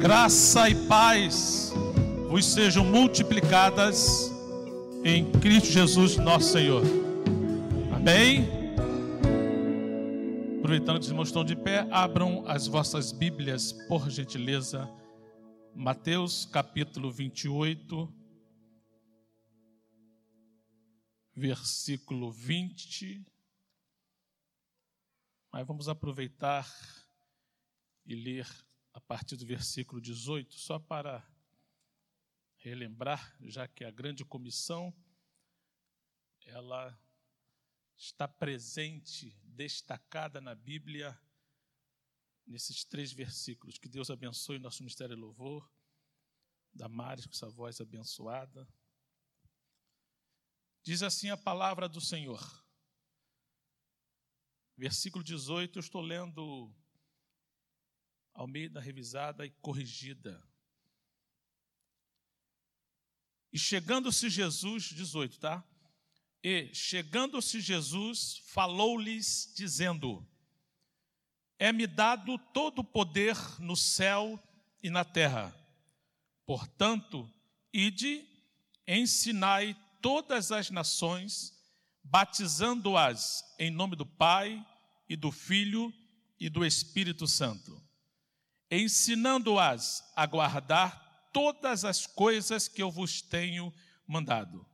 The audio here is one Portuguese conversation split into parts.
Graça e paz vos sejam multiplicadas em Cristo Jesus, nosso Senhor. Amém? Aproveitando que os irmãos estão de pé, abram as vossas Bíblias, por gentileza. Mateus capítulo 28, versículo 20. Mas vamos aproveitar e ler a partir do versículo 18, só para relembrar, já que a grande comissão ela está presente, destacada na Bíblia nesses três versículos. Que Deus abençoe nosso ministério de louvor, da Maris com essa voz abençoada. Diz assim a palavra do Senhor. Versículo 18, eu estou lendo ao meio da revisada e corrigida. E chegando-se Jesus, 18, tá? E chegando-se Jesus, falou-lhes, dizendo: É-me dado todo o poder no céu e na terra. Portanto, ide, ensinai todas as nações, batizando-as em nome do Pai e do Filho e do Espírito Santo ensinando-as a guardar todas as coisas que eu vos tenho mandado.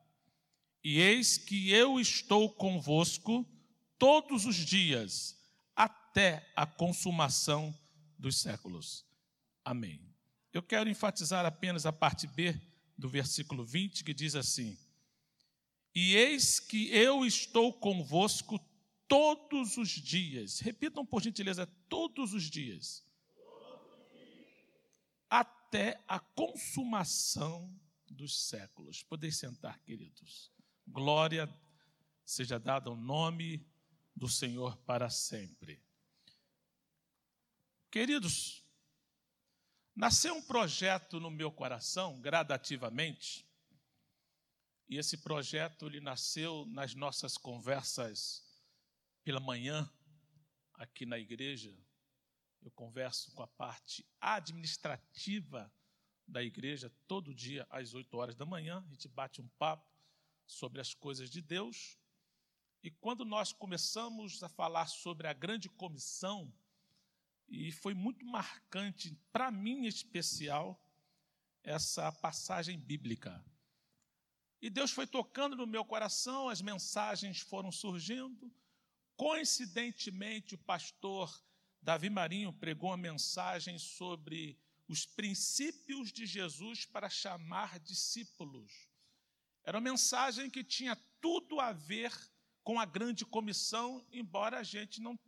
E eis que eu estou convosco todos os dias, até a consumação dos séculos. Amém. Eu quero enfatizar apenas a parte B do versículo 20, que diz assim: E eis que eu estou convosco todos os dias. Repitam por gentileza, todos os dias até a consumação dos séculos. Podem sentar, queridos. Glória seja dada ao nome do Senhor para sempre. Queridos, nasceu um projeto no meu coração gradativamente, e esse projeto ele nasceu nas nossas conversas pela manhã aqui na igreja, eu converso com a parte administrativa da igreja todo dia às 8 horas da manhã. A gente bate um papo sobre as coisas de Deus. E quando nós começamos a falar sobre a grande comissão, e foi muito marcante, para mim em especial, essa passagem bíblica. E Deus foi tocando no meu coração, as mensagens foram surgindo. Coincidentemente, o pastor Davi Marinho pregou uma mensagem sobre os princípios de Jesus para chamar discípulos. Era uma mensagem que tinha tudo a ver com a grande comissão, embora a gente não,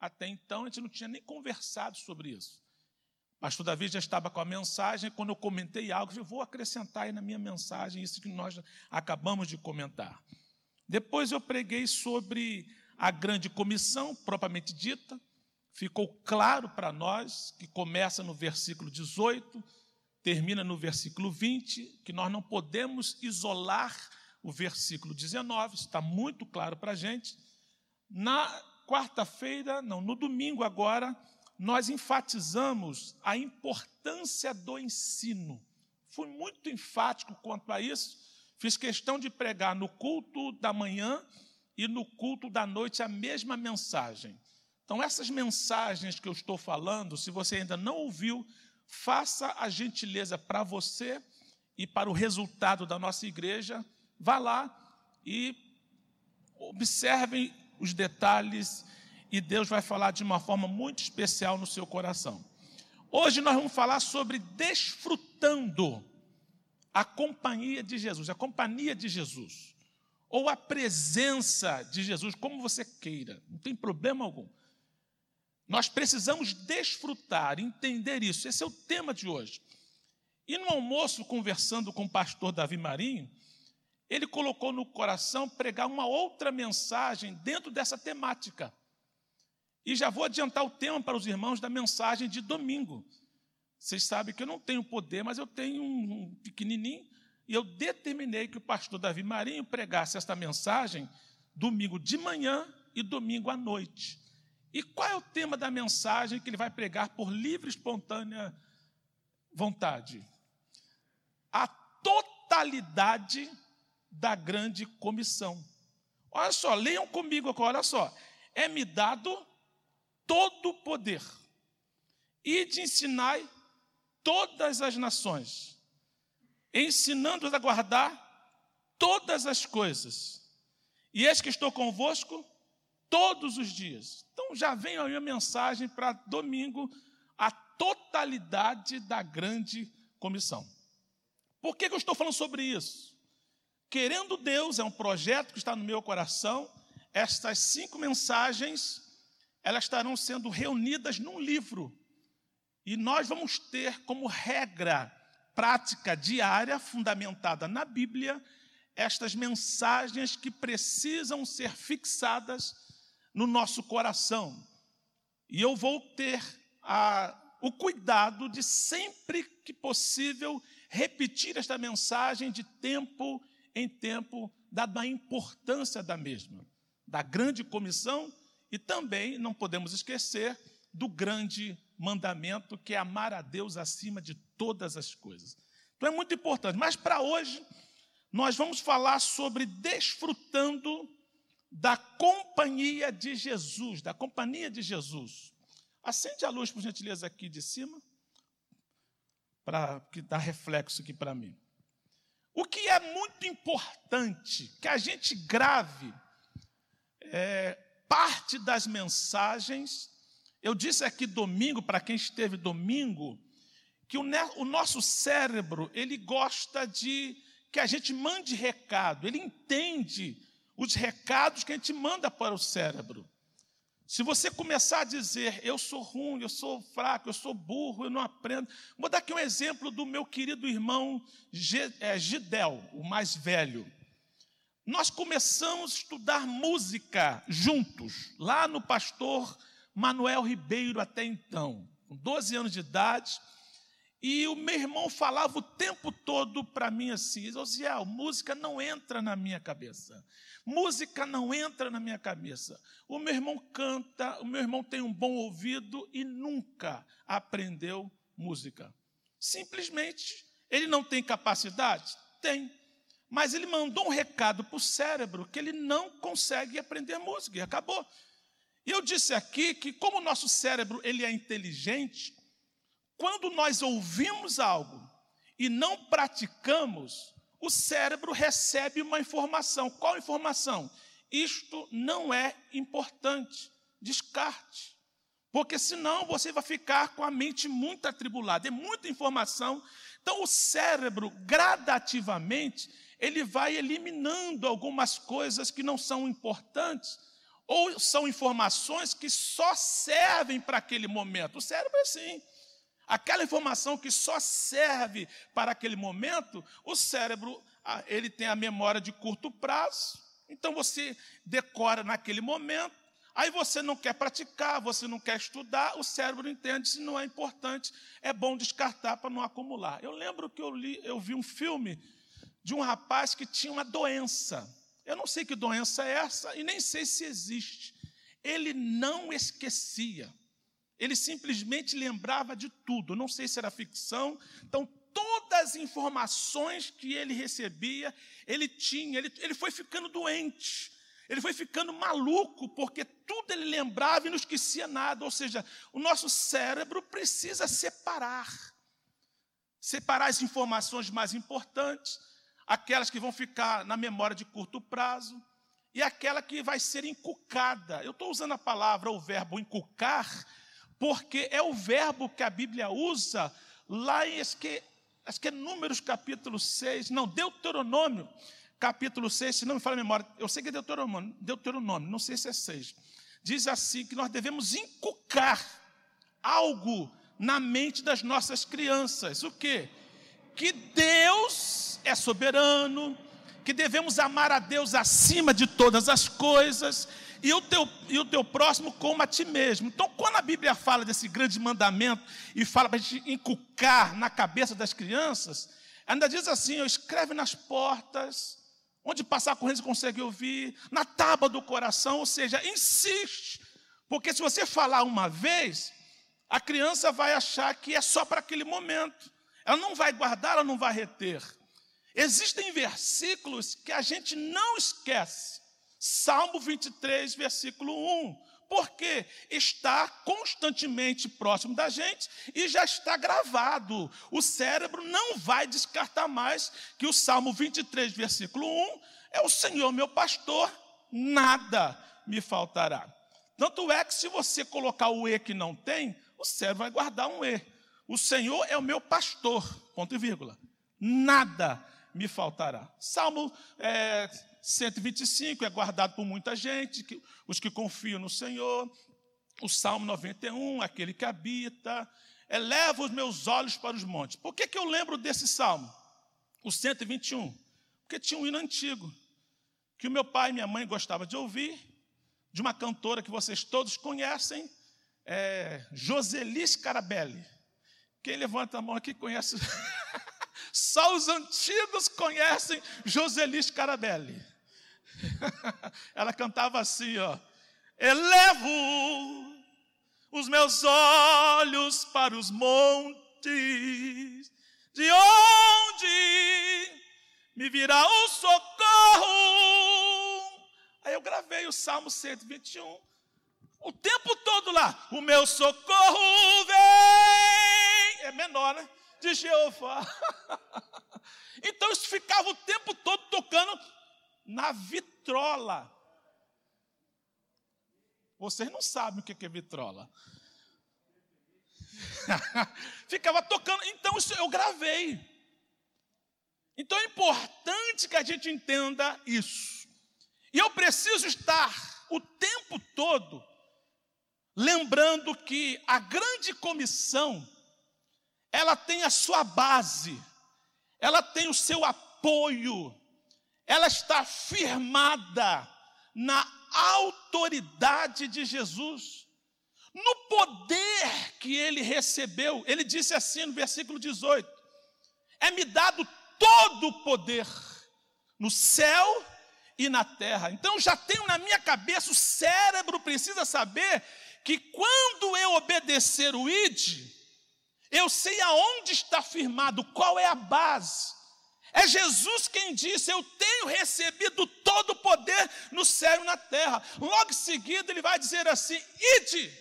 até então, a gente não tinha nem conversado sobre isso. O pastor Davi já estava com a mensagem, quando eu comentei algo, eu vou acrescentar aí na minha mensagem isso que nós acabamos de comentar. Depois eu preguei sobre a grande comissão, propriamente dita, ficou claro para nós, que começa no versículo 18, termina no versículo 20, que nós não podemos isolar o versículo 19, está muito claro para a gente. Na quarta-feira, não, no domingo agora, nós enfatizamos a importância do ensino. Fui muito enfático quanto a isso. Fiz questão de pregar no culto da manhã e no culto da noite a mesma mensagem. Então, essas mensagens que eu estou falando, se você ainda não ouviu, faça a gentileza para você e para o resultado da nossa igreja. Vá lá e observem os detalhes e Deus vai falar de uma forma muito especial no seu coração. Hoje nós vamos falar sobre desfrutando a companhia de Jesus, a companhia de Jesus, ou a presença de Jesus, como você queira, não tem problema algum. Nós precisamos desfrutar, entender isso. Esse é o tema de hoje. E no almoço, conversando com o pastor Davi Marinho, ele colocou no coração pregar uma outra mensagem dentro dessa temática. E já vou adiantar o tema para os irmãos da mensagem de domingo. Vocês sabem que eu não tenho poder, mas eu tenho um pequenininho, e eu determinei que o pastor Davi Marinho pregasse esta mensagem domingo de manhã e domingo à noite. E qual é o tema da mensagem que ele vai pregar por livre e espontânea vontade. A totalidade da grande comissão. Olha só, leiam comigo agora, olha só. É-me dado todo o poder e de ensinai todas as nações, ensinando-as a guardar todas as coisas. E eis que estou convosco todos os dias. Então já vem a minha mensagem para domingo, a totalidade da grande comissão. Por que, que eu estou falando sobre isso? Querendo Deus, é um projeto que está no meu coração. Estas cinco mensagens, elas estarão sendo reunidas num livro. E nós vamos ter como regra prática diária, fundamentada na Bíblia, estas mensagens que precisam ser fixadas no nosso coração. E eu vou ter a, o cuidado de, sempre que possível, repetir esta mensagem de tempo em tempo, dada a importância da mesma, da grande comissão e também não podemos esquecer do grande mandamento que é amar a Deus acima de todas as coisas. Então é muito importante. Mas para hoje, nós vamos falar sobre desfrutando da companhia de Jesus, da companhia de Jesus. Acende a luz, por gentileza, aqui de cima, para que dá reflexo aqui para mim. O que é muito importante que a gente grave é, parte das mensagens. Eu disse aqui domingo, para quem esteve domingo, que o, o nosso cérebro ele gosta de que a gente mande recado, ele entende os recados que a gente manda para o cérebro. Se você começar a dizer, eu sou ruim, eu sou fraco, eu sou burro, eu não aprendo. Vou dar aqui um exemplo do meu querido irmão é, Gidel, o mais velho. Nós começamos a estudar música juntos, lá no pastor Manuel Ribeiro, até então, com 12 anos de idade. E o meu irmão falava o tempo todo para mim assim: Osiel, música não entra na minha cabeça. Música não entra na minha cabeça. O meu irmão canta, o meu irmão tem um bom ouvido e nunca aprendeu música. Simplesmente, ele não tem capacidade? Tem. Mas ele mandou um recado para o cérebro que ele não consegue aprender música e acabou. E eu disse aqui que como o nosso cérebro ele é inteligente, quando nós ouvimos algo e não praticamos, o cérebro recebe uma informação. Qual informação? Isto não é importante. Descarte. Porque senão você vai ficar com a mente muito atribulada. É muita informação. Então o cérebro, gradativamente, ele vai eliminando algumas coisas que não são importantes ou são informações que só servem para aquele momento. O cérebro é assim. Aquela informação que só serve para aquele momento, o cérebro ele tem a memória de curto prazo. Então você decora naquele momento, aí você não quer praticar, você não quer estudar, o cérebro entende se não é importante, é bom descartar para não acumular. Eu lembro que eu li, eu vi um filme de um rapaz que tinha uma doença. Eu não sei que doença é essa e nem sei se existe. Ele não esquecia. Ele simplesmente lembrava de tudo. Não sei se era ficção. Então, todas as informações que ele recebia, ele tinha. Ele, ele foi ficando doente. Ele foi ficando maluco, porque tudo ele lembrava e não esquecia nada. Ou seja, o nosso cérebro precisa separar. Separar as informações mais importantes, aquelas que vão ficar na memória de curto prazo, e aquela que vai ser encucada. Eu estou usando a palavra, o verbo encucar, porque é o verbo que a Bíblia usa lá em acho que, acho que é Números capítulo 6, não, Deuteronômio capítulo 6, se não me fala a memória, eu sei que é Deuteronômio, Deuteronômio, não sei se é 6. Diz assim que nós devemos inculcar algo na mente das nossas crianças. O quê? Que Deus é soberano, que devemos amar a Deus acima de todas as coisas e o teu, e o teu próximo como a ti mesmo. Então, quando a Bíblia fala desse grande mandamento e fala para a gente inculcar na cabeça das crianças, ainda diz assim: escreve nas portas, onde passar correndo você consegue ouvir, na tábua do coração, ou seja, insiste, porque se você falar uma vez, a criança vai achar que é só para aquele momento. ela não vai guardar, ela não vai reter. Existem versículos que a gente não esquece. Salmo 23, versículo 1. Porque está constantemente próximo da gente e já está gravado. O cérebro não vai descartar mais que o Salmo 23, versículo 1 é o Senhor meu pastor, nada me faltará. Tanto é que se você colocar o E que não tem, o cérebro vai guardar um E. O Senhor é o meu pastor, ponto e vírgula. Nada me faltará. Salmo é, 125 é guardado por muita gente, que, os que confiam no Senhor. O Salmo 91, aquele que habita. Eleva os meus olhos para os montes. Por que, que eu lembro desse salmo? O 121. Porque tinha um hino antigo, que o meu pai e minha mãe gostavam de ouvir, de uma cantora que vocês todos conhecem, é Joseli Scarabelli. Quem levanta a mão aqui conhece. Só os antigos conhecem Joseli Scarabelli. Ela cantava assim, ó. Elevo os meus olhos para os montes, de onde me virá o socorro. Aí eu gravei o Salmo 121. O tempo todo lá, o meu socorro vem. É menor, né? De Jeová. Então isso ficava o tempo todo tocando na vitrola. Vocês não sabem o que é vitrola. ficava tocando. Então isso eu gravei. Então é importante que a gente entenda isso. E eu preciso estar o tempo todo lembrando que a grande comissão ela tem a sua base, ela tem o seu apoio, ela está firmada na autoridade de Jesus, no poder que ele recebeu. Ele disse assim no versículo 18: É-me dado todo o poder no céu e na terra. Então já tenho na minha cabeça, o cérebro precisa saber que quando eu obedecer o ID, eu sei aonde está firmado, qual é a base. É Jesus quem disse: Eu tenho recebido todo o poder no céu e na terra. Logo em seguida, ele vai dizer assim: Ide.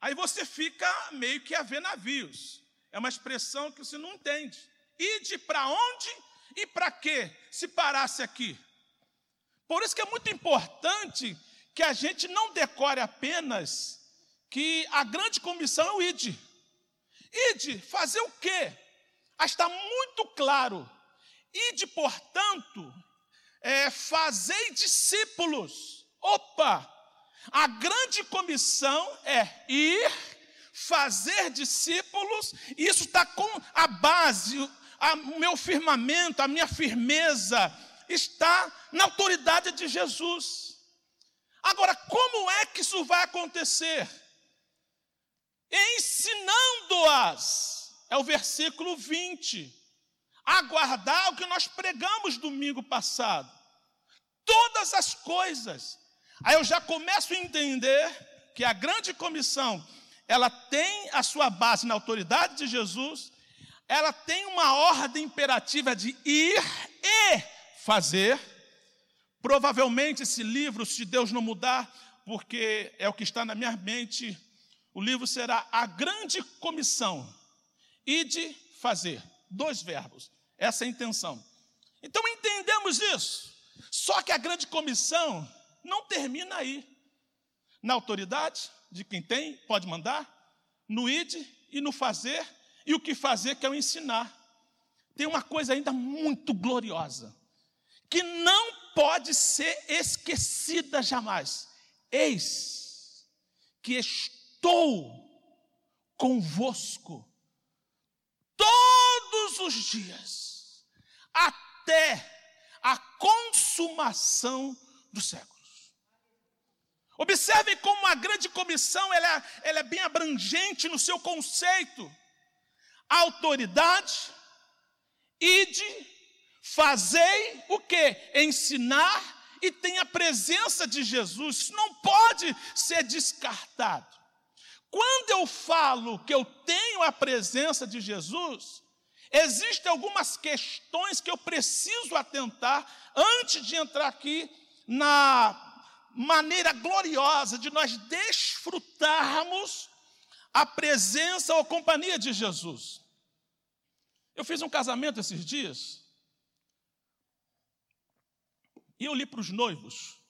Aí você fica meio que a ver navios. É uma expressão que você não entende. Ide para onde e para quê? Se parasse aqui. Por isso que é muito importante que a gente não decore apenas que a grande comissão é o ID. ID, fazer o quê? Está muito claro. ID, portanto, é fazer discípulos. Opa! A grande comissão é ir, fazer discípulos, e isso está com a base, o meu firmamento, a minha firmeza está na autoridade de Jesus. Agora, como é que isso vai acontecer? Ensinando-as, é o versículo 20. Aguardar o que nós pregamos domingo passado. Todas as coisas. Aí eu já começo a entender que a grande comissão, ela tem a sua base na autoridade de Jesus, ela tem uma ordem imperativa de ir e fazer, Provavelmente esse livro, se Deus não mudar, porque é o que está na minha mente, o livro será a grande comissão e de fazer. Dois verbos. Essa é a intenção. Então entendemos isso. Só que a grande comissão não termina aí. Na autoridade de quem tem, pode mandar, no id e no fazer, e o que fazer que é o ensinar. Tem uma coisa ainda muito gloriosa, que não pode ser esquecida jamais. Eis que estou convosco todos os dias, até a consumação dos séculos. Observem como a grande comissão ela, é, ela é bem abrangente no seu conceito. Autoridade, ide, Fazei o que? Ensinar e tem a presença de Jesus. Isso não pode ser descartado. Quando eu falo que eu tenho a presença de Jesus, existem algumas questões que eu preciso atentar antes de entrar aqui na maneira gloriosa de nós desfrutarmos a presença ou companhia de Jesus. Eu fiz um casamento esses dias e eu li para os noivos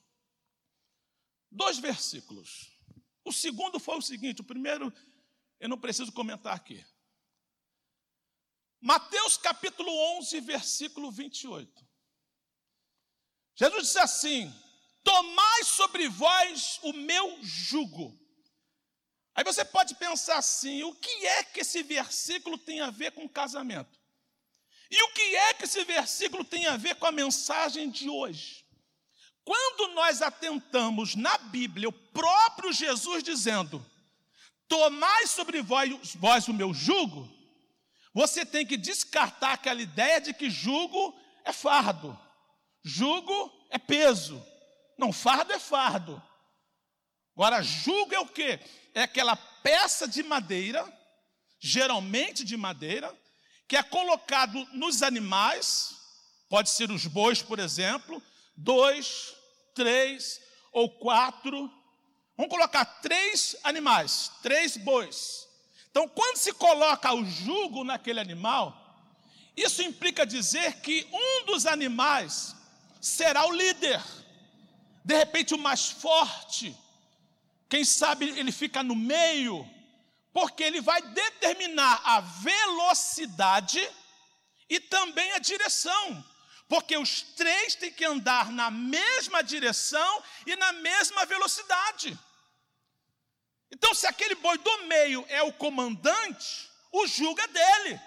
dois versículos. O segundo foi o seguinte: o primeiro eu não preciso comentar aqui. Mateus capítulo 11, versículo 28. Jesus disse assim: Tomai sobre vós o meu jugo. Aí você pode pensar assim: o que é que esse versículo tem a ver com casamento? E o que é que esse versículo tem a ver com a mensagem de hoje? Quando nós atentamos na Bíblia, o próprio Jesus dizendo: Tomai sobre vós, vós o meu jugo, você tem que descartar aquela ideia de que jugo é fardo, jugo é peso. Não, fardo é fardo. Agora, jugo é o quê? É aquela peça de madeira, geralmente de madeira, que é colocado nos animais, pode ser os bois, por exemplo, dois, três ou quatro. Vamos colocar três animais, três bois. Então, quando se coloca o jugo naquele animal, isso implica dizer que um dos animais será o líder de repente o mais forte, quem sabe ele fica no meio, porque ele vai determinar a velocidade e também a direção, porque os três têm que andar na mesma direção e na mesma velocidade. Então, se aquele boi do meio é o comandante, o jugo é dele.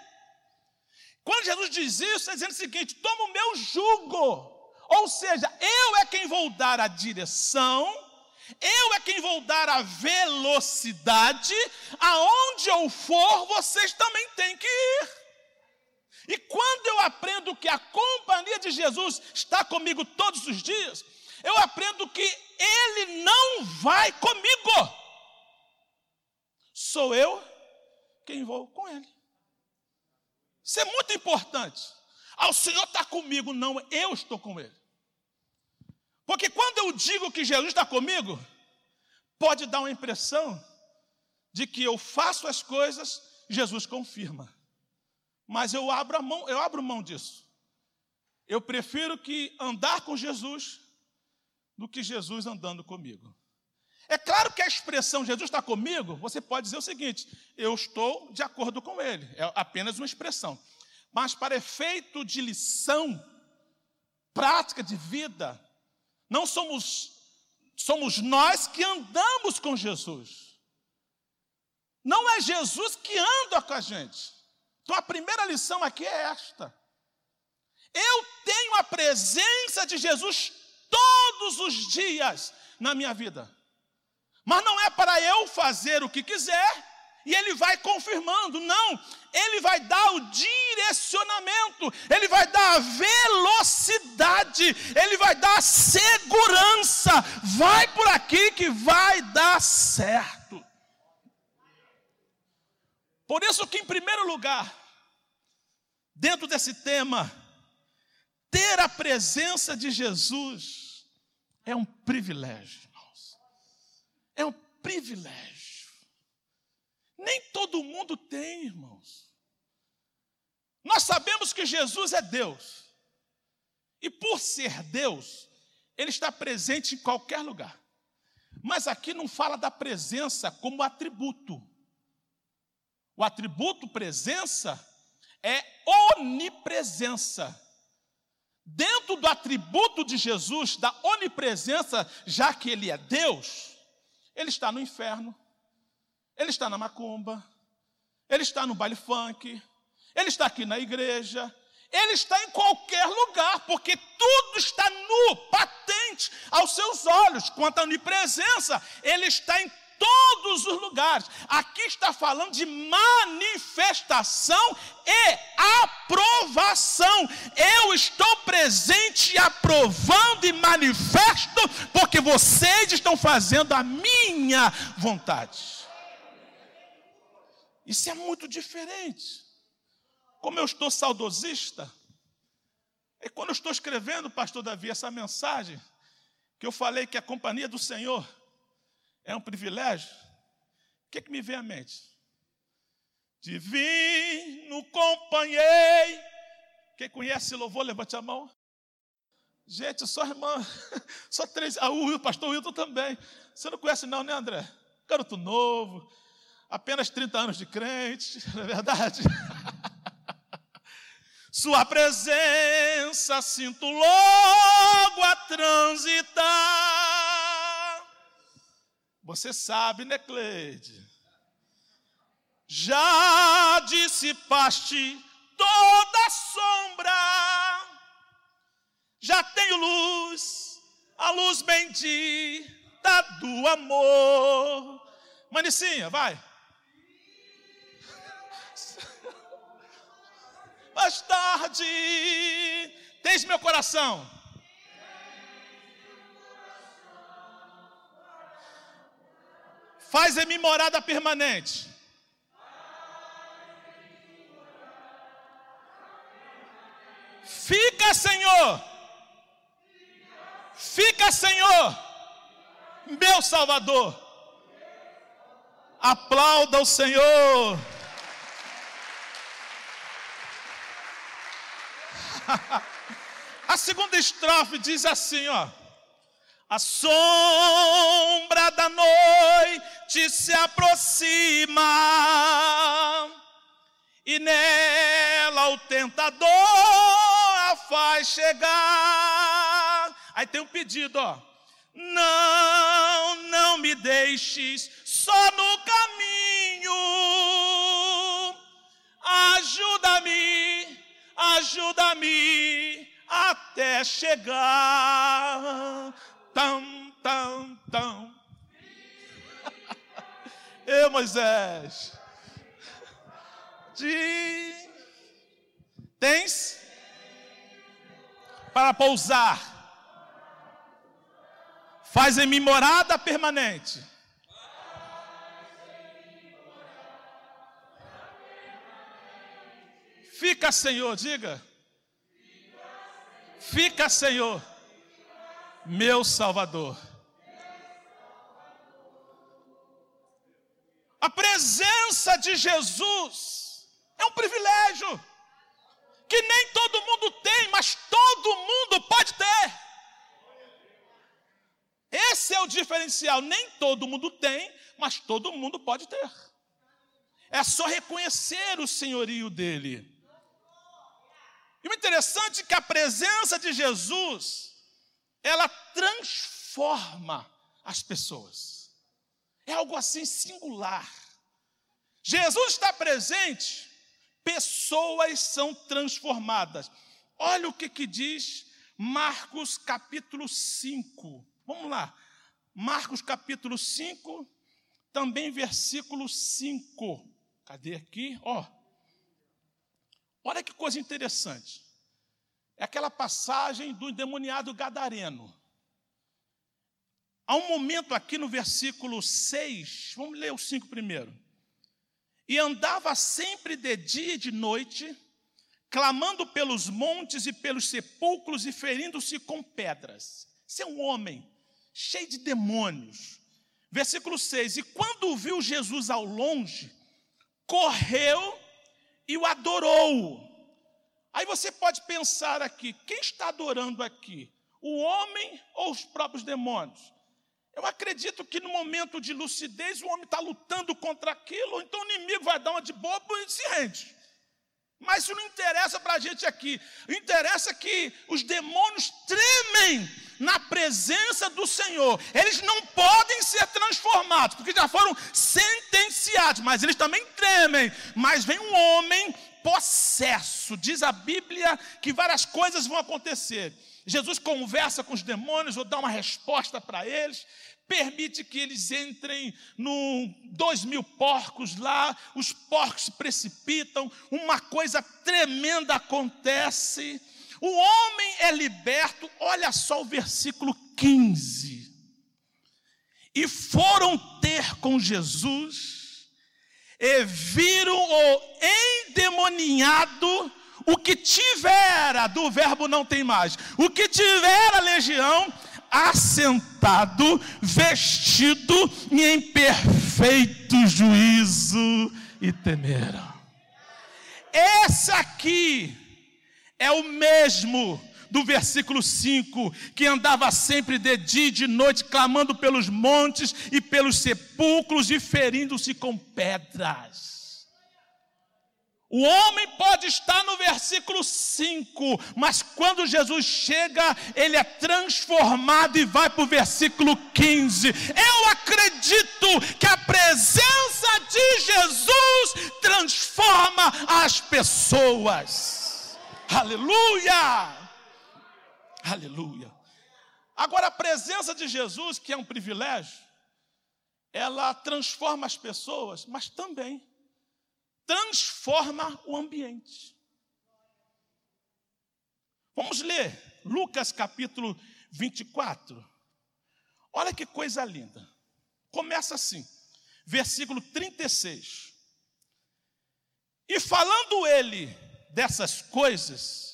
Quando Jesus diz isso, está dizendo o seguinte: toma o meu jugo ou seja, eu é quem vou dar a direção, eu é quem vou dar a velocidade, aonde eu for, vocês também têm que ir. E quando eu aprendo que a companhia de Jesus está comigo todos os dias, eu aprendo que Ele não vai comigo, sou eu quem vou com Ele. Isso é muito importante. Ah, o Senhor está comigo. Não, eu estou com Ele. Porque quando eu digo que Jesus está comigo, pode dar uma impressão de que eu faço as coisas, Jesus confirma. Mas eu abro a mão, eu abro mão disso. Eu prefiro que andar com Jesus do que Jesus andando comigo. É claro que a expressão Jesus está comigo, você pode dizer o seguinte: eu estou de acordo com ele. É apenas uma expressão. Mas para efeito de lição, prática de vida, não somos somos nós que andamos com Jesus. Não é Jesus que anda com a gente. Então a primeira lição aqui é esta. Eu tenho a presença de Jesus todos os dias na minha vida. Mas não é para eu fazer o que quiser, e ele vai confirmando, não, ele vai dar o direcionamento, ele vai dar a velocidade, ele vai dar a segurança. Vai por aqui que vai dar certo. Por isso que em primeiro lugar, dentro desse tema, ter a presença de Jesus é um privilégio, irmãos. É um privilégio. Nem todo mundo tem, irmãos. Nós sabemos que Jesus é Deus. E por ser Deus, Ele está presente em qualquer lugar. Mas aqui não fala da presença como atributo. O atributo presença é onipresença. Dentro do atributo de Jesus, da onipresença, já que Ele é Deus, Ele está no inferno, ele está na macumba, ele está no baile funk, ele está aqui na igreja, ele está em qualquer lugar, porque tudo está nu, patente aos seus olhos. Quanto à onipresença, ele está em todos os lugares. Aqui está falando de manifestação e aprovação. Eu estou presente, aprovando e manifesto, porque vocês estão fazendo a minha vontade. Isso é muito diferente. Como eu estou saudosista, e quando eu estou escrevendo, pastor Davi, essa mensagem, que eu falei que a companhia do Senhor é um privilégio, o que, que me vem à mente? Divino companhei. Quem conhece louvor, levante a mão. Gente, só irmã, só três. Ah, o pastor Wilton também. Você não conhece, não, né, André? Garoto novo, apenas 30 anos de crente, não é verdade? Sua presença sinto logo a transitar. Você sabe, né, Cleide? Já dissipaste toda sombra, já tenho luz, a luz bendita do amor. Manicinha, vai. mais tarde. Tens meu coração. Faz em mim morada permanente. Fica, Senhor. Fica, Senhor, meu Salvador. Aplauda o Senhor. A segunda estrofe diz assim, ó. A sombra da noite se aproxima e nela o tentador a faz chegar. Aí tem um pedido, ó. Não, não me deixes só no caminho. Ajuda-me ajuda-me até chegar. Tão, tão, tão. Eu, Moisés. De... Tens? Para pousar. Faz em mim morada permanente Fica, Senhor, diga. Fica, Senhor, meu Salvador. A presença de Jesus é um privilégio que nem todo mundo tem, mas todo mundo pode ter. Esse é o diferencial. Nem todo mundo tem, mas todo mundo pode ter. É só reconhecer o senhorio dele. E o interessante é que a presença de Jesus, ela transforma as pessoas. É algo assim singular. Jesus está presente, pessoas são transformadas. Olha o que, que diz Marcos capítulo 5. Vamos lá. Marcos capítulo 5, também versículo 5. Cadê aqui? Ó. Olha que coisa interessante. É aquela passagem do endemoniado gadareno. Há um momento aqui no versículo 6, vamos ler o 5 primeiro. E andava sempre de dia e de noite, clamando pelos montes e pelos sepulcros e ferindo-se com pedras. Esse é um homem cheio de demônios. Versículo 6: E quando viu Jesus ao longe, correu e o adorou. Aí você pode pensar aqui: quem está adorando aqui? O homem ou os próprios demônios? Eu acredito que no momento de lucidez o homem está lutando contra aquilo, então o inimigo vai dar uma de bobo e se rende. Mas isso não interessa para a gente aqui. Interessa que os demônios tremem na presença do Senhor. Eles não podem ser transformados, porque já foram sentenciados, mas eles também tremem. Mas vem um homem possesso. Diz a Bíblia que várias coisas vão acontecer. Jesus conversa com os demônios, ou dá uma resposta para eles, permite que eles entrem no dois mil porcos lá, os porcos se precipitam, uma coisa tremenda acontece. O homem é liberto, olha só o versículo 15. E foram ter com Jesus, e viram o endemoniado, o que tivera, do verbo não tem mais, o que tivera legião, assentado, vestido e em perfeito juízo, e temeram. Esse aqui é o mesmo do versículo 5, que andava sempre de dia e de noite, clamando pelos montes e pelos sepulcros e ferindo-se com pedras. O homem pode estar no versículo 5, mas quando Jesus chega, ele é transformado e vai para o versículo 15. Eu acredito que a presença de Jesus transforma as pessoas. Aleluia! Aleluia. Agora, a presença de Jesus, que é um privilégio, ela transforma as pessoas, mas também transforma o ambiente. Vamos ler Lucas capítulo 24. Olha que coisa linda. Começa assim, versículo 36. E falando ele dessas coisas,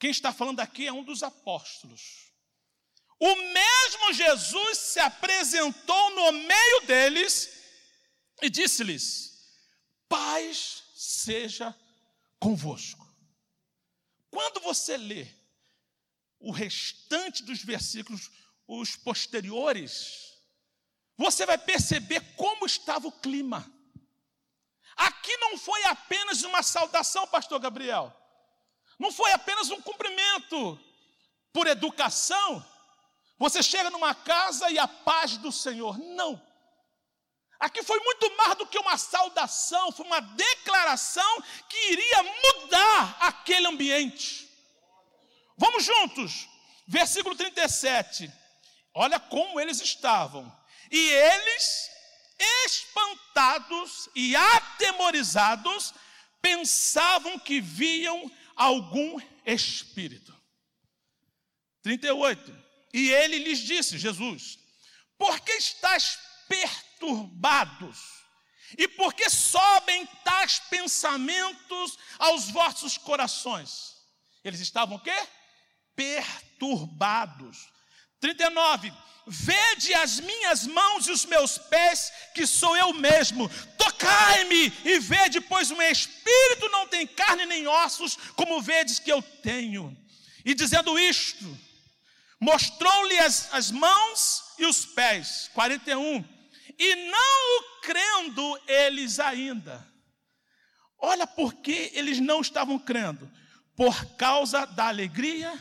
quem está falando aqui é um dos apóstolos. O mesmo Jesus se apresentou no meio deles e disse-lhes: Paz seja convosco. Quando você lê o restante dos versículos, os posteriores, você vai perceber como estava o clima. Aqui não foi apenas uma saudação, pastor Gabriel. Não foi apenas um cumprimento por educação. Você chega numa casa e a paz do Senhor. Não. Aqui foi muito mais do que uma saudação, foi uma declaração que iria mudar aquele ambiente. Vamos juntos. Versículo 37. Olha como eles estavam. E eles, espantados e atemorizados, pensavam que viam algum espírito. 38. E ele lhes disse, Jesus, por que estás perturbados? E por que sobem tais pensamentos aos vossos corações? Eles estavam o quê? Perturbados. 39. Vede as minhas mãos e os meus pés, que sou eu mesmo. Tocai-me e vede, pois um espírito não tem carne nem ossos, como vedes que eu tenho. E dizendo isto, mostrou-lhe as, as mãos e os pés. 41. E não o crendo eles ainda. Olha por que eles não estavam crendo. Por causa da alegria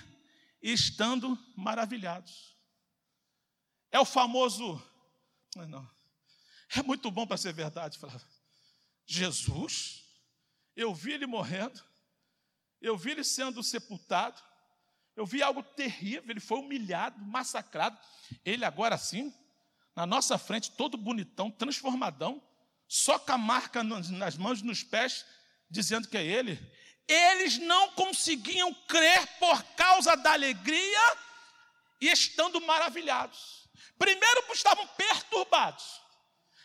estando maravilhados. É o famoso. Não, é muito bom para ser verdade. Falava, Jesus, eu vi ele morrendo, eu vi ele sendo sepultado, eu vi algo terrível, ele foi humilhado, massacrado. Ele agora sim, na nossa frente, todo bonitão, transformadão, só com a marca nas mãos e nos pés, dizendo que é ele. Eles não conseguiam crer por causa da alegria e estando maravilhados. Primeiro estavam perturbados,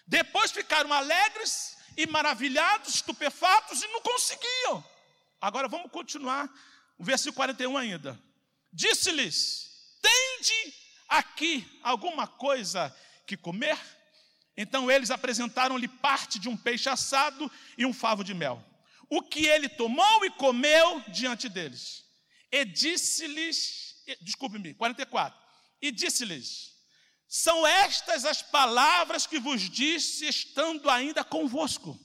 depois ficaram alegres e maravilhados, estupefatos e não conseguiam. Agora vamos continuar o versículo 41 ainda. Disse-lhes: Tende aqui alguma coisa que comer? Então eles apresentaram-lhe parte de um peixe assado e um favo de mel. O que ele tomou e comeu diante deles. E disse-lhes, desculpe-me, 44. E disse-lhes: são estas as palavras que vos disse estando ainda convosco.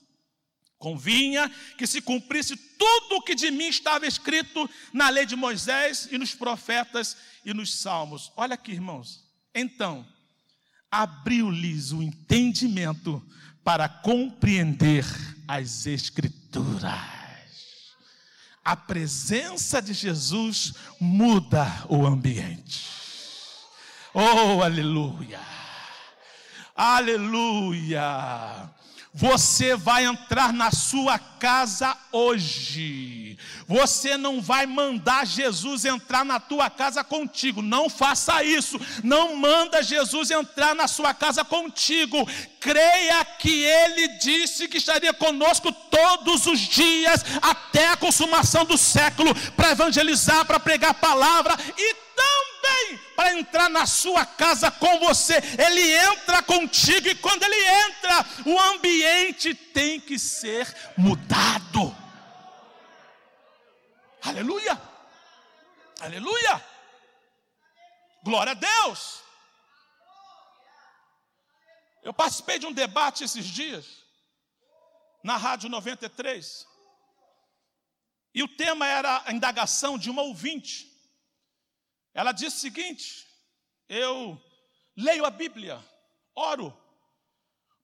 Convinha que se cumprisse tudo o que de mim estava escrito na lei de Moisés e nos profetas e nos salmos. Olha aqui, irmãos. Então, abriu-lhes o entendimento para compreender as Escrituras. A presença de Jesus muda o ambiente. Oh, aleluia! Aleluia! Você vai entrar na sua casa hoje. Você não vai mandar Jesus entrar na tua casa contigo. Não faça isso. Não manda Jesus entrar na sua casa contigo. Creia que ele disse que estaria conosco todos os dias até a consumação do século para evangelizar, para pregar a palavra e também para entrar na sua casa com você. Ele entra contigo e quando ele entra, o ambiente tem que ser mudado. Aleluia! Aleluia! Glória a Deus! Eu participei de um debate esses dias, na Rádio 93, e o tema era a indagação de uma ouvinte. Ela disse o seguinte: eu leio a Bíblia, oro,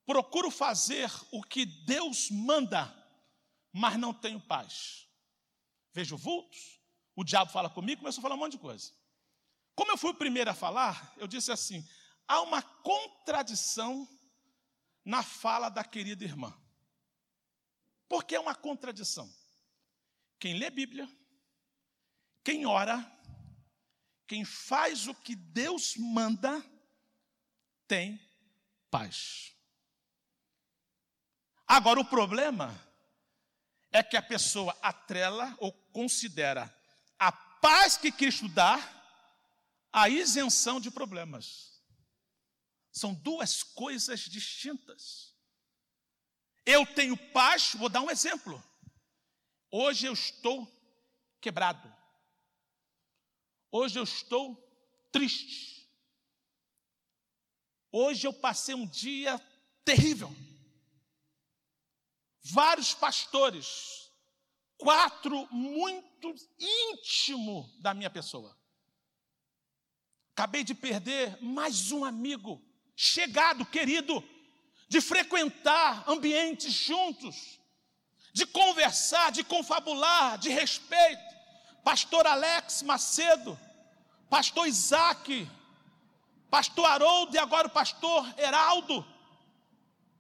procuro fazer o que Deus manda, mas não tenho paz. Vejo vultos, o diabo fala comigo, começou a falar um monte de coisa. Como eu fui o primeiro a falar, eu disse assim: há uma contradição na fala da querida irmã. Por que é uma contradição? Quem lê Bíblia, quem ora, quem faz o que Deus manda, tem paz. Agora, o problema é que a pessoa atrela ou considera a paz que Cristo dá a isenção de problemas. São duas coisas distintas. Eu tenho paz, vou dar um exemplo. Hoje eu estou quebrado. Hoje eu estou triste. Hoje eu passei um dia terrível. Vários pastores, quatro muito íntimo da minha pessoa. Acabei de perder mais um amigo, chegado, querido, de frequentar ambientes juntos, de conversar, de confabular, de respeito. Pastor Alex Macedo, pastor Isaac, pastor Haroldo e agora o pastor Heraldo.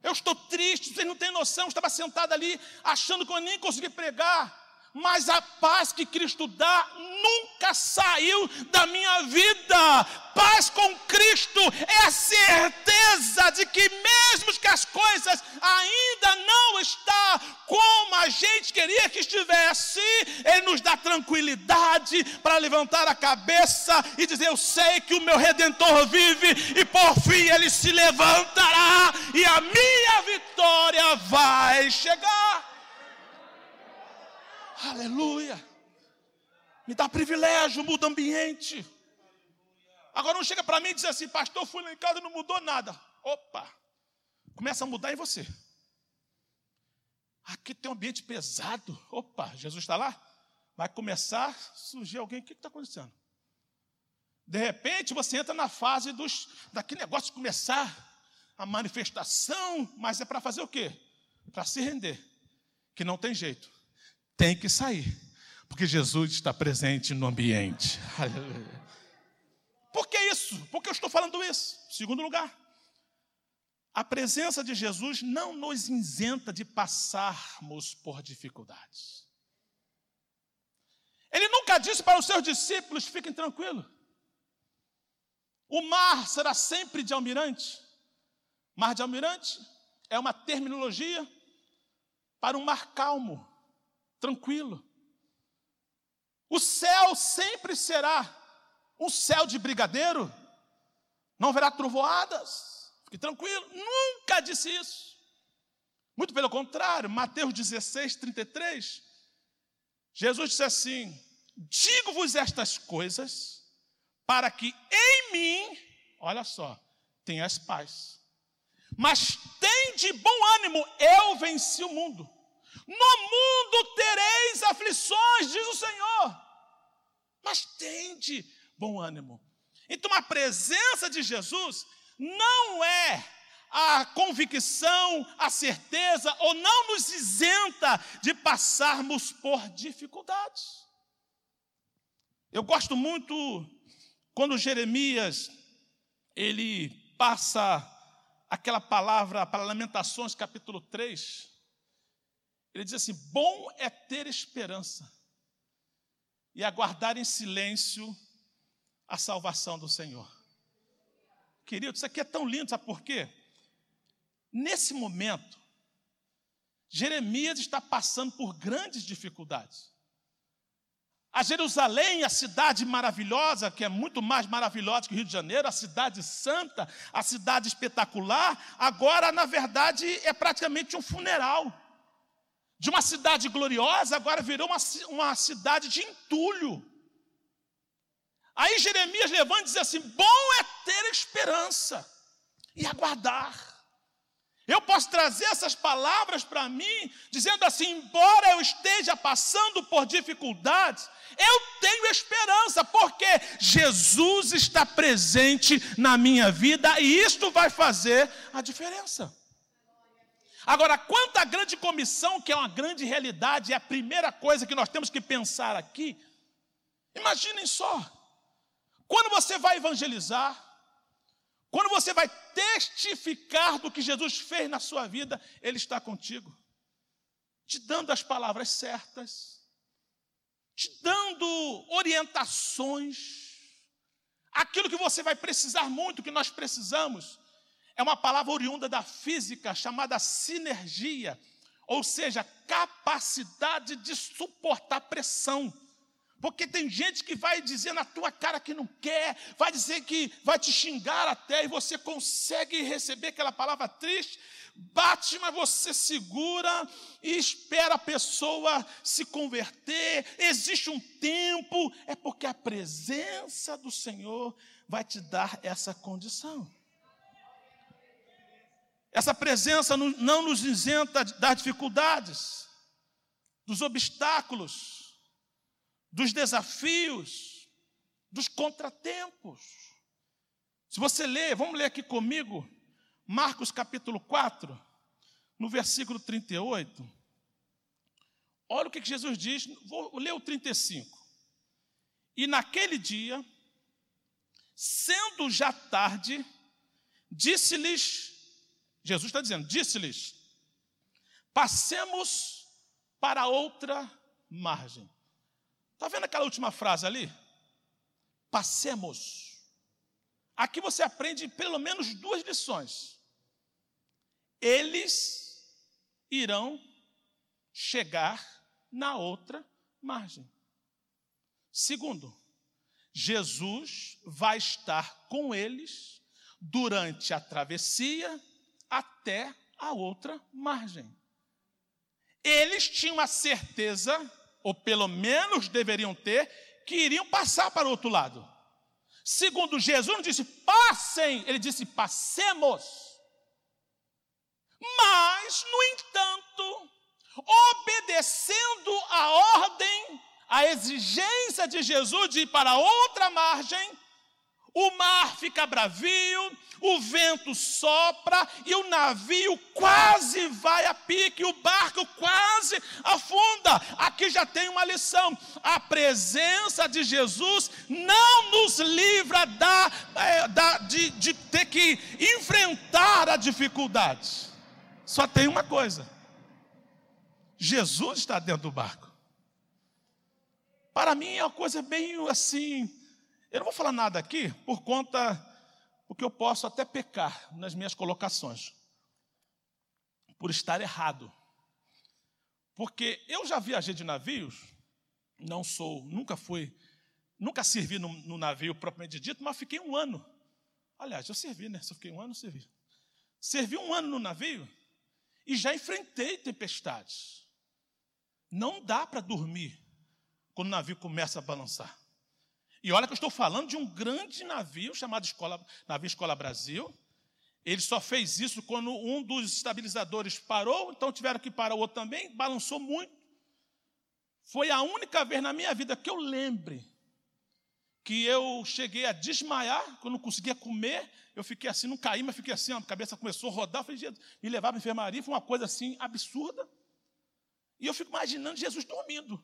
Eu estou triste, vocês não têm noção, eu estava sentado ali achando que eu nem consegui pregar mas a paz que Cristo dá nunca saiu da minha vida. Paz com Cristo é a certeza de que mesmo que as coisas ainda não está como a gente queria que estivesse, ele nos dá tranquilidade para levantar a cabeça e dizer: eu sei que o meu redentor vive e por fim ele se levantará e a minha vitória vai chegar. Aleluia. Me dá privilégio, muda ambiente. Agora não chega para mim e diz assim, pastor, fui lá em casa e não mudou nada. Opa, começa a mudar em você. Aqui tem um ambiente pesado. Opa, Jesus está lá? Vai começar a surgir alguém. O que está acontecendo? De repente você entra na fase dos, daquele negócio de começar a manifestação, mas é para fazer o quê? Para se render. Que não tem jeito tem que sair, porque Jesus está presente no ambiente. Por que isso? Por que eu estou falando isso? Segundo lugar, a presença de Jesus não nos isenta de passarmos por dificuldades. Ele nunca disse para os seus discípulos: fiquem tranquilos. O mar será sempre de almirante. Mar de almirante é uma terminologia para um mar calmo, tranquilo. O céu sempre será um céu de brigadeiro, não haverá trovoadas, fique tranquilo, nunca disse isso. Muito pelo contrário, Mateus 16, 33, Jesus disse assim: Digo-vos estas coisas, para que em mim, olha só, tenhas paz. Mas tem de bom ânimo, eu venci o mundo. No mundo tereis aflições, diz o Senhor, mas tende bom ânimo. Então a presença de Jesus não é a convicção, a certeza, ou não nos isenta de passarmos por dificuldades. Eu gosto muito quando Jeremias ele passa aquela palavra para Lamentações, capítulo 3, ele diz assim: Bom é ter esperança e aguardar em silêncio a salvação do Senhor. Querido, isso aqui é tão lindo, sabe por quê? Nesse momento, Jeremias está passando por grandes dificuldades. A Jerusalém, a cidade maravilhosa, que é muito mais maravilhosa que o Rio de Janeiro, a cidade santa, a cidade espetacular, agora, na verdade, é praticamente um funeral. De uma cidade gloriosa, agora virou uma, uma cidade de entulho. Aí Jeremias levanta e diz assim: bom é ter esperança e aguardar. Eu posso trazer essas palavras para mim, dizendo assim: embora eu esteja passando por dificuldades, eu tenho esperança, porque Jesus está presente na minha vida e isto vai fazer a diferença. Agora, quanto à grande comissão, que é uma grande realidade, é a primeira coisa que nós temos que pensar aqui. Imaginem só, quando você vai evangelizar, quando você vai testificar do que Jesus fez na sua vida, Ele está contigo, te dando as palavras certas, te dando orientações, aquilo que você vai precisar muito, que nós precisamos, é uma palavra oriunda da física chamada sinergia, ou seja, capacidade de suportar pressão. Porque tem gente que vai dizer na tua cara que não quer, vai dizer que vai te xingar até, e você consegue receber aquela palavra triste, bate, mas você segura e espera a pessoa se converter. Existe um tempo, é porque a presença do Senhor vai te dar essa condição. Essa presença não nos isenta das dificuldades, dos obstáculos dos desafios, dos contratempos. Se você ler, vamos ler aqui comigo, Marcos capítulo 4, no versículo 38. Olha o que Jesus diz, vou ler o 35. E naquele dia, sendo já tarde, disse-lhes, Jesus está dizendo, disse-lhes, passemos para outra margem. Está vendo aquela última frase ali? Passemos. Aqui você aprende pelo menos duas lições. Eles irão chegar na outra margem. Segundo, Jesus vai estar com eles durante a travessia até a outra margem. Eles tinham a certeza ou pelo menos deveriam ter, que iriam passar para o outro lado. Segundo Jesus não disse passem, ele disse passemos. Mas, no entanto, obedecendo a ordem, a exigência de Jesus de ir para outra margem, o mar fica bravio, o vento sopra e o navio quase vai a pique, o barco quase afunda. Aqui já tem uma lição: a presença de Jesus não nos livra da, é, da de, de ter que enfrentar a dificuldade. Só tem uma coisa: Jesus está dentro do barco. Para mim é uma coisa bem assim eu não vou falar nada aqui por conta, porque eu posso até pecar nas minhas colocações, por estar errado. Porque eu já viajei de navios, não sou, nunca fui, nunca servi no, no navio propriamente dito, mas fiquei um ano. Aliás, eu servi, né? Se eu fiquei um ano, eu servi. Servi um ano no navio e já enfrentei tempestades. Não dá para dormir quando o navio começa a balançar. E olha que eu estou falando de um grande navio chamado Escola, Navio Escola Brasil. Ele só fez isso quando um dos estabilizadores parou, então tiveram que parar o outro também, balançou muito. Foi a única vez na minha vida que eu lembre que eu cheguei a desmaiar, quando não conseguia comer, eu fiquei assim, não caí, mas fiquei assim, a cabeça começou a rodar, falei, me levar para a enfermaria, foi uma coisa assim absurda. E eu fico imaginando Jesus dormindo,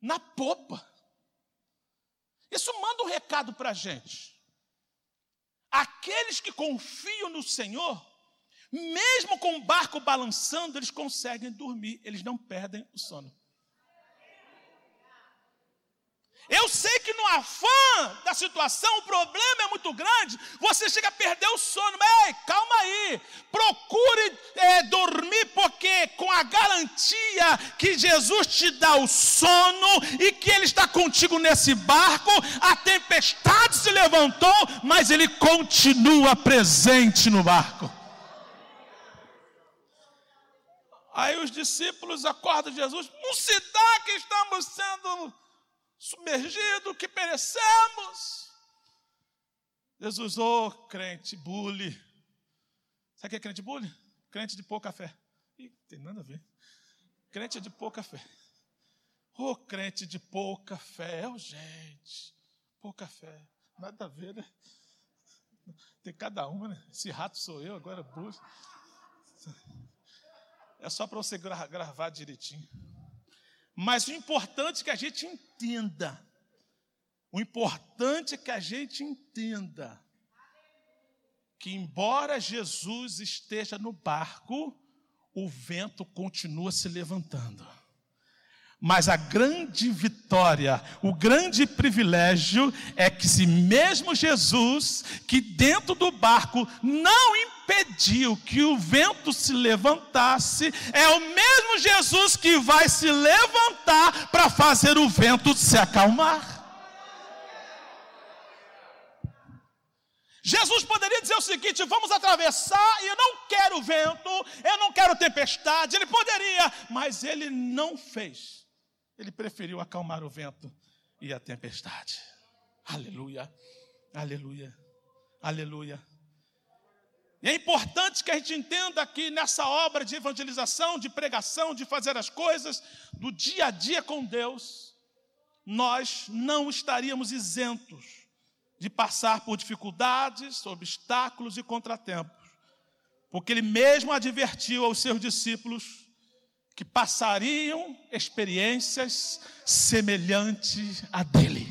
na popa. Isso manda um recado para a gente. Aqueles que confiam no Senhor, mesmo com o barco balançando, eles conseguem dormir, eles não perdem o sono. Eu sei que no afã da situação, o problema é muito grande, você chega a perder o sono. Mas, ei, calma aí, procure é, dormir, porque com a garantia que Jesus te dá o sono e que Ele está contigo nesse barco, a tempestade se levantou, mas Ele continua presente no barco. Aí os discípulos acordam Jesus, não se dá que estamos sendo submergido, que perecemos. Jesus, ô oh, crente bully. Sabe o que é crente bully? Crente de pouca fé. Ih, tem nada a ver. Crente de pouca fé. Ô oh, crente de pouca fé. É o gente. Pouca fé. Nada a ver, né? Tem cada uma, né? Esse rato sou eu, agora bully. É só para você gravar direitinho. Mas o importante é que a gente entenda. O importante é que a gente entenda que, embora Jesus esteja no barco, o vento continua se levantando. Mas a grande vitória, o grande privilégio é que, se mesmo Jesus, que dentro do barco não impediu que o vento se levantasse, é o mesmo Jesus que vai se levantar para fazer o vento se acalmar. Jesus poderia dizer o seguinte: vamos atravessar, e eu não quero vento, eu não quero tempestade. Ele poderia, mas ele não fez ele preferiu acalmar o vento e a tempestade. Aleluia, aleluia, aleluia. E é importante que a gente entenda que nessa obra de evangelização, de pregação, de fazer as coisas do dia a dia com Deus, nós não estaríamos isentos de passar por dificuldades, obstáculos e contratempos, porque Ele mesmo advertiu aos seus discípulos que passariam experiências semelhantes a dele.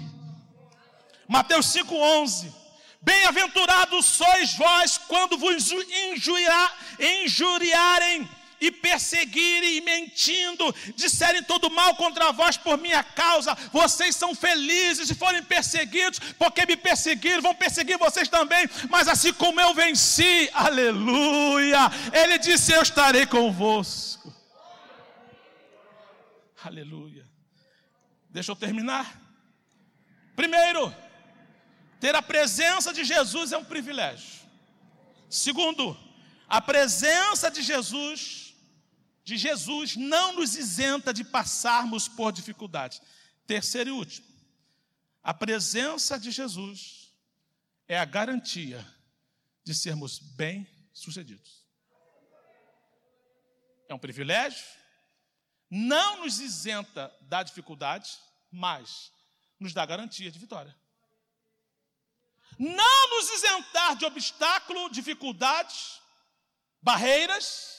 Mateus 5:11 Bem-aventurados sois vós quando vos injuriar, injuriarem e perseguirem e mentindo, disserem todo mal contra vós por minha causa, vocês são felizes se forem perseguidos, porque me perseguiram, vão perseguir vocês também, mas assim como eu venci, aleluia, ele disse: Eu estarei convosco. Aleluia. Deixa eu terminar. Primeiro, ter a presença de Jesus é um privilégio. Segundo, a presença de Jesus, de Jesus, não nos isenta de passarmos por dificuldades. Terceiro e último, a presença de Jesus é a garantia de sermos bem-sucedidos. É um privilégio, não nos isenta da dificuldade, mas nos dá garantia de vitória. Não nos isentar de obstáculo, dificuldades, barreiras,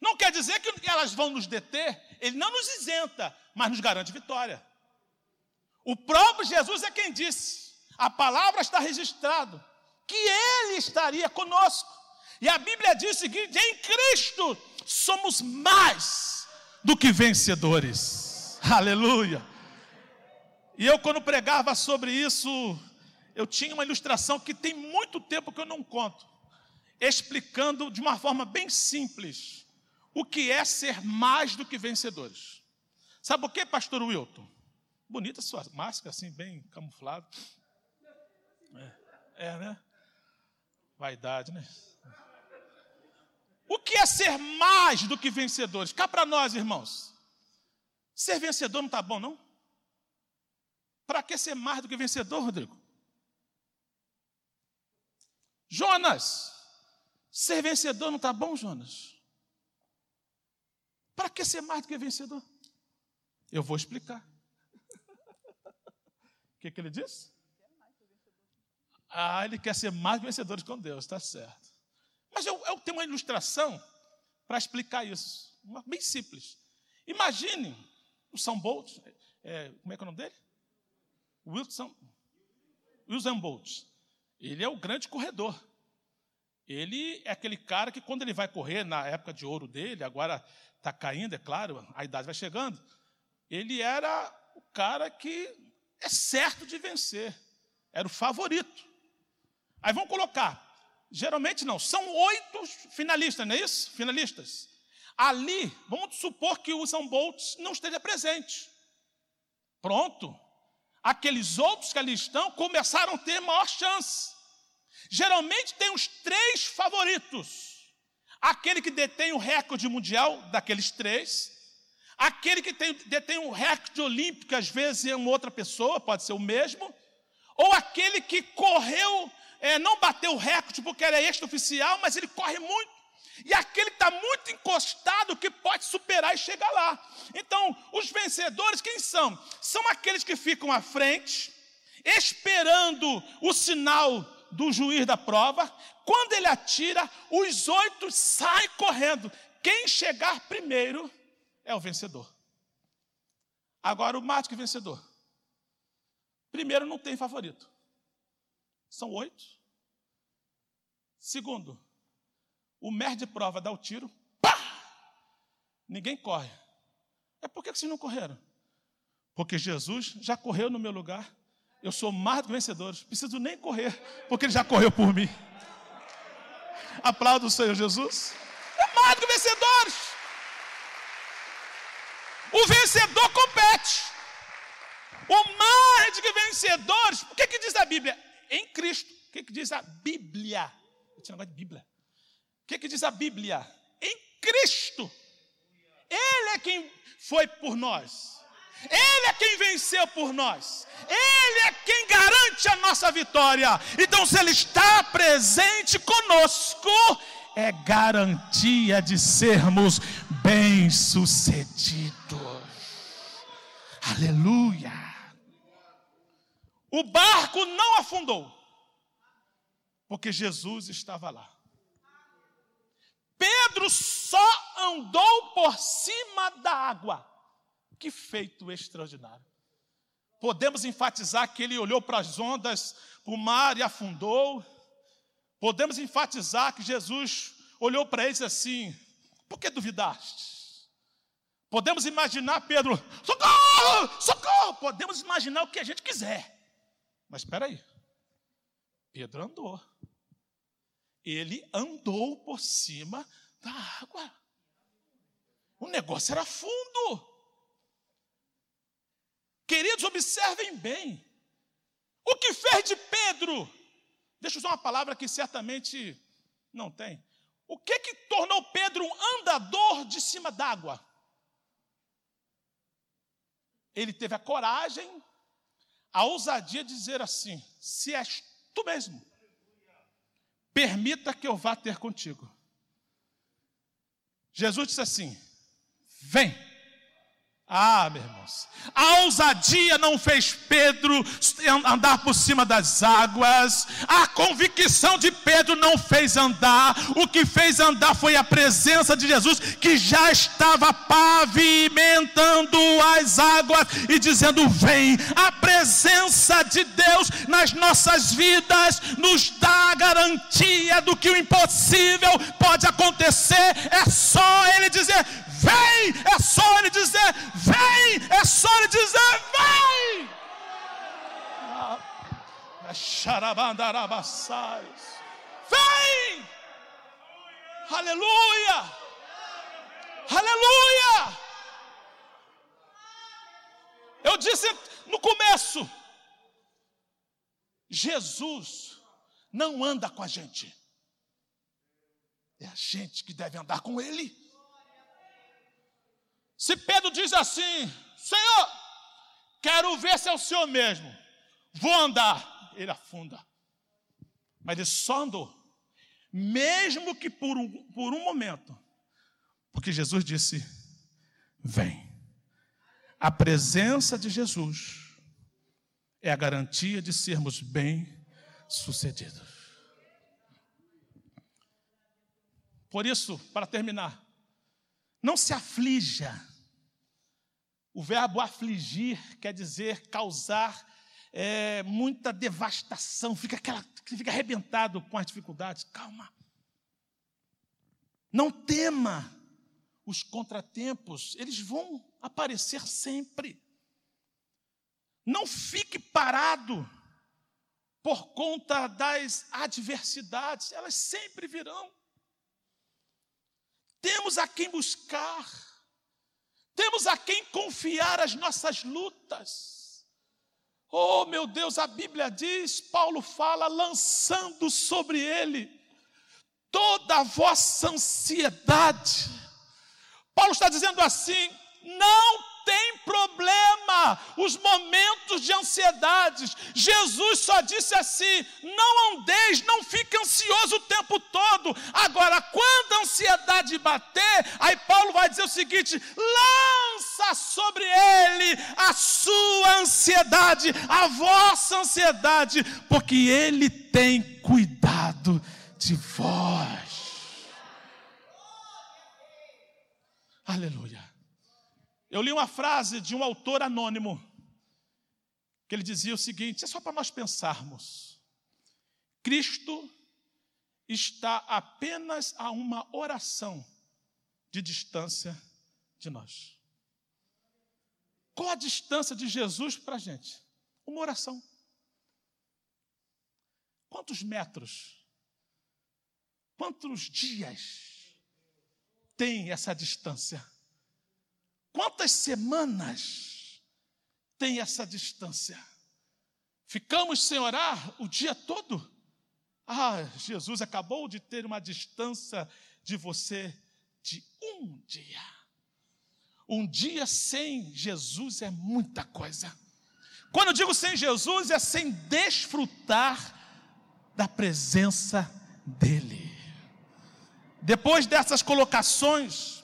não quer dizer que elas vão nos deter, ele não nos isenta, mas nos garante vitória. O próprio Jesus é quem disse, a palavra está registrado, que ele estaria conosco. E a Bíblia diz o seguinte: em Cristo somos mais do que vencedores. Aleluia. E eu, quando pregava sobre isso, eu tinha uma ilustração que tem muito tempo que eu não conto, explicando de uma forma bem simples o que é ser mais do que vencedores. Sabe o que, pastor Wilton? Bonita sua máscara, assim, bem camuflada. É, é né? Vaidade, né? O que é ser mais do que vencedores? Cá para nós, irmãos. Ser vencedor não está bom, não? Para que ser mais do que vencedor, Rodrigo? Jonas, ser vencedor não está bom, Jonas? Para que ser mais do que vencedor? Eu vou explicar. O que, que ele disse? Ah, ele quer ser mais vencedores com Deus, está certo. Mas eu, eu tenho uma ilustração para explicar isso, uma, bem simples. Imagine o São Bolt, é, como é que é o nome dele? Wilson, Wilson Bolt. Ele é o grande corredor. Ele é aquele cara que, quando ele vai correr, na época de ouro dele, agora está caindo, é claro, a idade vai chegando, ele era o cara que é certo de vencer, era o favorito. Aí vamos colocar, geralmente não, são oito finalistas, não é isso? Finalistas. Ali, vamos supor que o Usain Bolt não esteja presente. Pronto. Aqueles outros que ali estão começaram a ter maior chance. Geralmente tem os três favoritos. Aquele que detém o recorde mundial daqueles três, aquele que tem, detém o recorde olímpico, às vezes é uma outra pessoa, pode ser o mesmo, ou aquele que correu, é, não bateu o recorde porque era extra-oficial, mas ele corre muito. E aquele que está muito encostado que pode superar e chegar lá. Então, os vencedores, quem são? São aqueles que ficam à frente, esperando o sinal do juiz da prova. Quando ele atira, os oito saem correndo. Quem chegar primeiro é o vencedor. Agora, o que vencedor. Primeiro, não tem favorito. São oito. Segundo, o mestre de prova dá o tiro, pá! Ninguém corre. É por que vocês não correram? Porque Jesus já correu no meu lugar. Eu sou mais do que vencedor. Preciso nem correr, porque ele já correu por mim. Aplauda o Senhor Jesus. É mais do que vencedores. O vencedor compete. O mais do que vencedores. O que, que diz a Bíblia? Em Cristo. O que, que diz a Bíblia? Eu tinha negócio de Bíblia que, que diz a Bíblia? Em Cristo. Ele é quem foi por nós. Ele é quem venceu por nós. Ele é quem garante a nossa vitória. Então, se Ele está presente conosco, é garantia de sermos bem-sucedidos. Aleluia. O barco não afundou, porque Jesus estava lá. Pedro só andou por cima da água. Que feito extraordinário. Podemos enfatizar que ele olhou para as ondas, para o mar e afundou. Podemos enfatizar que Jesus olhou para eles assim: por que duvidaste? Podemos imaginar Pedro, socorro, socorro. Podemos imaginar o que a gente quiser. Mas espera aí. Pedro andou ele andou por cima da água. O negócio era fundo. Queridos, observem bem. O que fez de Pedro? Deixa eu usar uma palavra que certamente não tem. O que que tornou Pedro um andador de cima d'água? Ele teve a coragem, a ousadia de dizer assim: se és tu mesmo, permita que eu vá ter contigo. Jesus disse assim: vem. Ah, meus irmãos, a ousadia não fez Pedro andar por cima das águas, a convicção de Pedro não fez andar, o que fez andar foi a presença de Jesus, que já estava pavimentando as águas e dizendo: Vem, a presença de Deus nas nossas vidas nos dá a garantia do que o impossível pode acontecer, é só Ele dizer: Vem, é só Ele dizer: Vem, é só Ele dizer: Vem. Vem! Aleluia! Aleluia! Eu disse no começo: Jesus não anda com a gente, é a gente que deve andar com Ele. Se Pedro diz assim: Senhor, quero ver se é o Senhor mesmo, vou andar, ele afunda. Mas ele só andou, mesmo que por um, por um momento, porque Jesus disse: Vem. A presença de Jesus é a garantia de sermos bem-sucedidos. Por isso, para terminar, não se aflija o verbo afligir quer dizer causar é, muita devastação, fica, aquela, fica arrebentado com as dificuldades. Calma. Não tema os contratempos, eles vão aparecer sempre. Não fique parado por conta das adversidades, elas sempre virão. Temos a quem buscar, temos a quem confiar as nossas lutas. Oh, meu Deus, a Bíblia diz, Paulo fala, lançando sobre ele toda a vossa ansiedade. Paulo está dizendo assim: não tem problema os momentos de ansiedades. Jesus só disse assim: não andeis, não fique ansioso o tempo todo. Agora, quando a ansiedade bater, aí Paulo vai dizer o seguinte: lança sobre ele a sua ansiedade, a vossa ansiedade, porque ele tem cuidado de vós. Aleluia. Eu li uma frase de um autor anônimo, que ele dizia o seguinte: é só para nós pensarmos. Cristo está apenas a uma oração de distância de nós. Qual a distância de Jesus para a gente? Uma oração. Quantos metros? Quantos dias tem essa distância? Quantas semanas tem essa distância? Ficamos sem orar o dia todo? Ah, Jesus acabou de ter uma distância de você de um dia. Um dia sem Jesus é muita coisa. Quando eu digo sem Jesus, é sem desfrutar da presença dEle. Depois dessas colocações,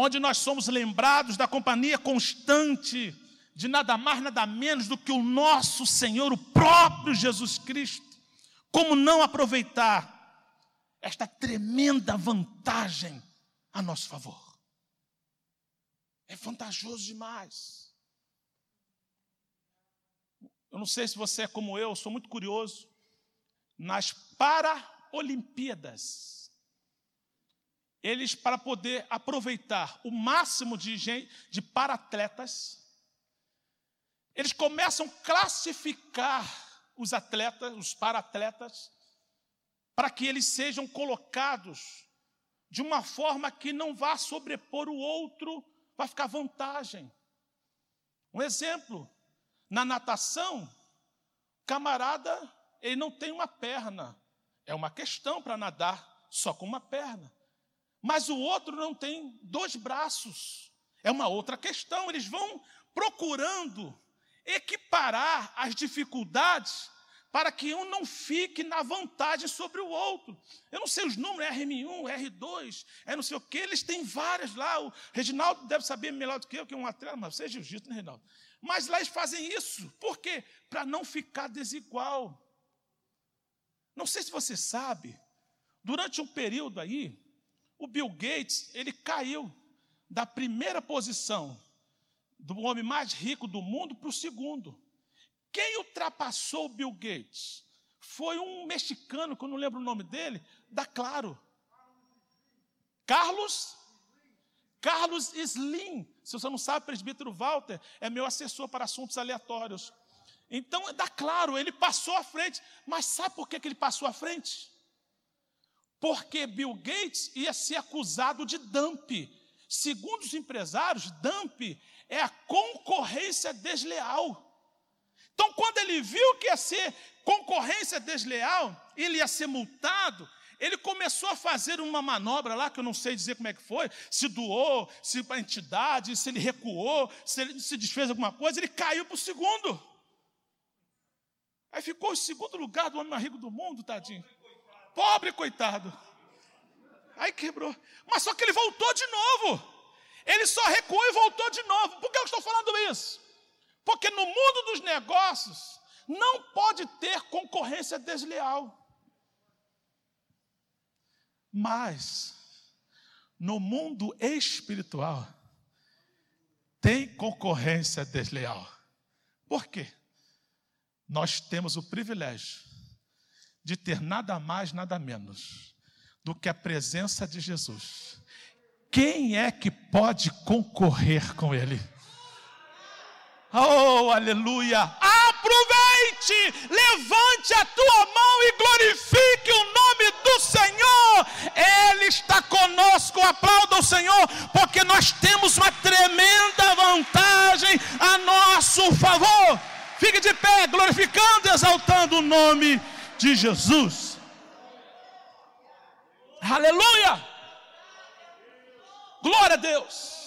onde nós somos lembrados da companhia constante de nada mais, nada menos do que o nosso Senhor, o próprio Jesus Cristo. Como não aproveitar esta tremenda vantagem a nosso favor? É vantajoso demais. Eu não sei se você é como eu, sou muito curioso. Nas Paralimpíadas, eles, para poder aproveitar o máximo de, gente, de paratletas, eles começam a classificar os atletas, os paratletas, para que eles sejam colocados de uma forma que não vá sobrepor o outro, vai ficar vantagem. Um exemplo, na natação, camarada, ele não tem uma perna, é uma questão para nadar só com uma perna mas o outro não tem dois braços. É uma outra questão. Eles vão procurando equiparar as dificuldades para que um não fique na vantagem sobre o outro. Eu não sei os números, RM1, R2, é não sei o que, eles têm várias lá. O Reginaldo deve saber melhor do que eu, que é um atleta, mas você é jiu-jitsu, né, Reginaldo? Mas lá eles fazem isso. Por quê? Para não ficar desigual. Não sei se você sabe, durante um período aí, o Bill Gates, ele caiu da primeira posição do homem mais rico do mundo para o segundo. Quem ultrapassou o Bill Gates? Foi um mexicano, que eu não lembro o nome dele, da Claro. Carlos Carlos Slim. Se você não sabe, presbítero Walter é meu assessor para assuntos aleatórios. Então, da Claro, ele passou à frente. Mas sabe por que ele passou à frente? Porque Bill Gates ia ser acusado de dump. Segundo os empresários, dump é a concorrência desleal. Então, quando ele viu que ia ser concorrência desleal, ele ia ser multado, ele começou a fazer uma manobra lá, que eu não sei dizer como é que foi, se doou, se para a entidade, se ele recuou, se ele se desfez alguma coisa, ele caiu para o segundo. Aí ficou o segundo lugar do homem mais rico do mundo, tadinho. Pobre coitado. Aí quebrou. Mas só que ele voltou de novo. Ele só recuou e voltou de novo. Por que eu estou falando isso? Porque no mundo dos negócios não pode ter concorrência desleal. Mas no mundo espiritual tem concorrência desleal. Por quê? nós temos o privilégio de ter nada mais, nada menos do que a presença de Jesus. Quem é que pode concorrer com Ele? Oh, aleluia! Aproveite, levante a tua mão e glorifique o nome do Senhor. Ele está conosco, aplauda o Senhor, porque nós temos uma tremenda vantagem a nosso favor. Fique de pé, glorificando exaltando o nome de Jesus. Aleluia! Glória a Deus.